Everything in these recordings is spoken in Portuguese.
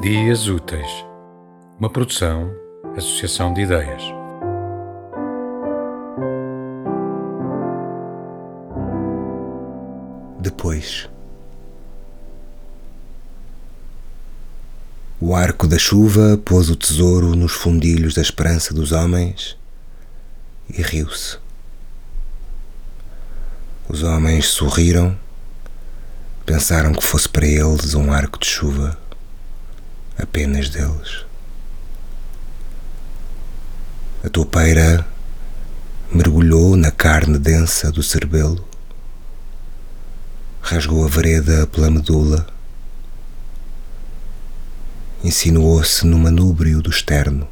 Dias Úteis, uma produção, associação de ideias. Depois. O arco da chuva pôs o tesouro nos fundilhos da esperança dos homens e riu-se. Os homens sorriram, pensaram que fosse para eles um arco de chuva apenas deles. A toupeira mergulhou na carne densa do cerbelo, rasgou a vereda pela medula, insinuou-se no manúbrio do externo,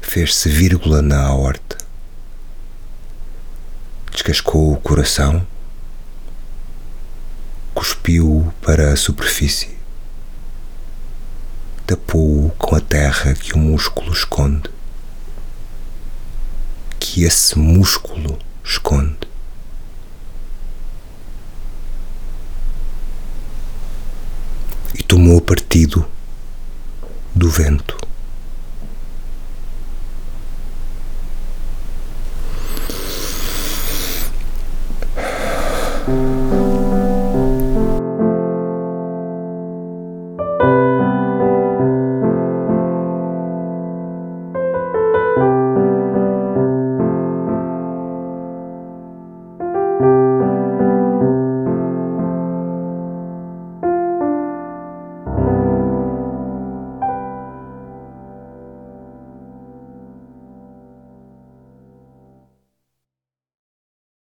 fez-se vírgula na aorta, descascou o coração, cuspiu para a superfície tapou-o com a terra que o músculo esconde. Que esse músculo esconde. E tomou partido do vento.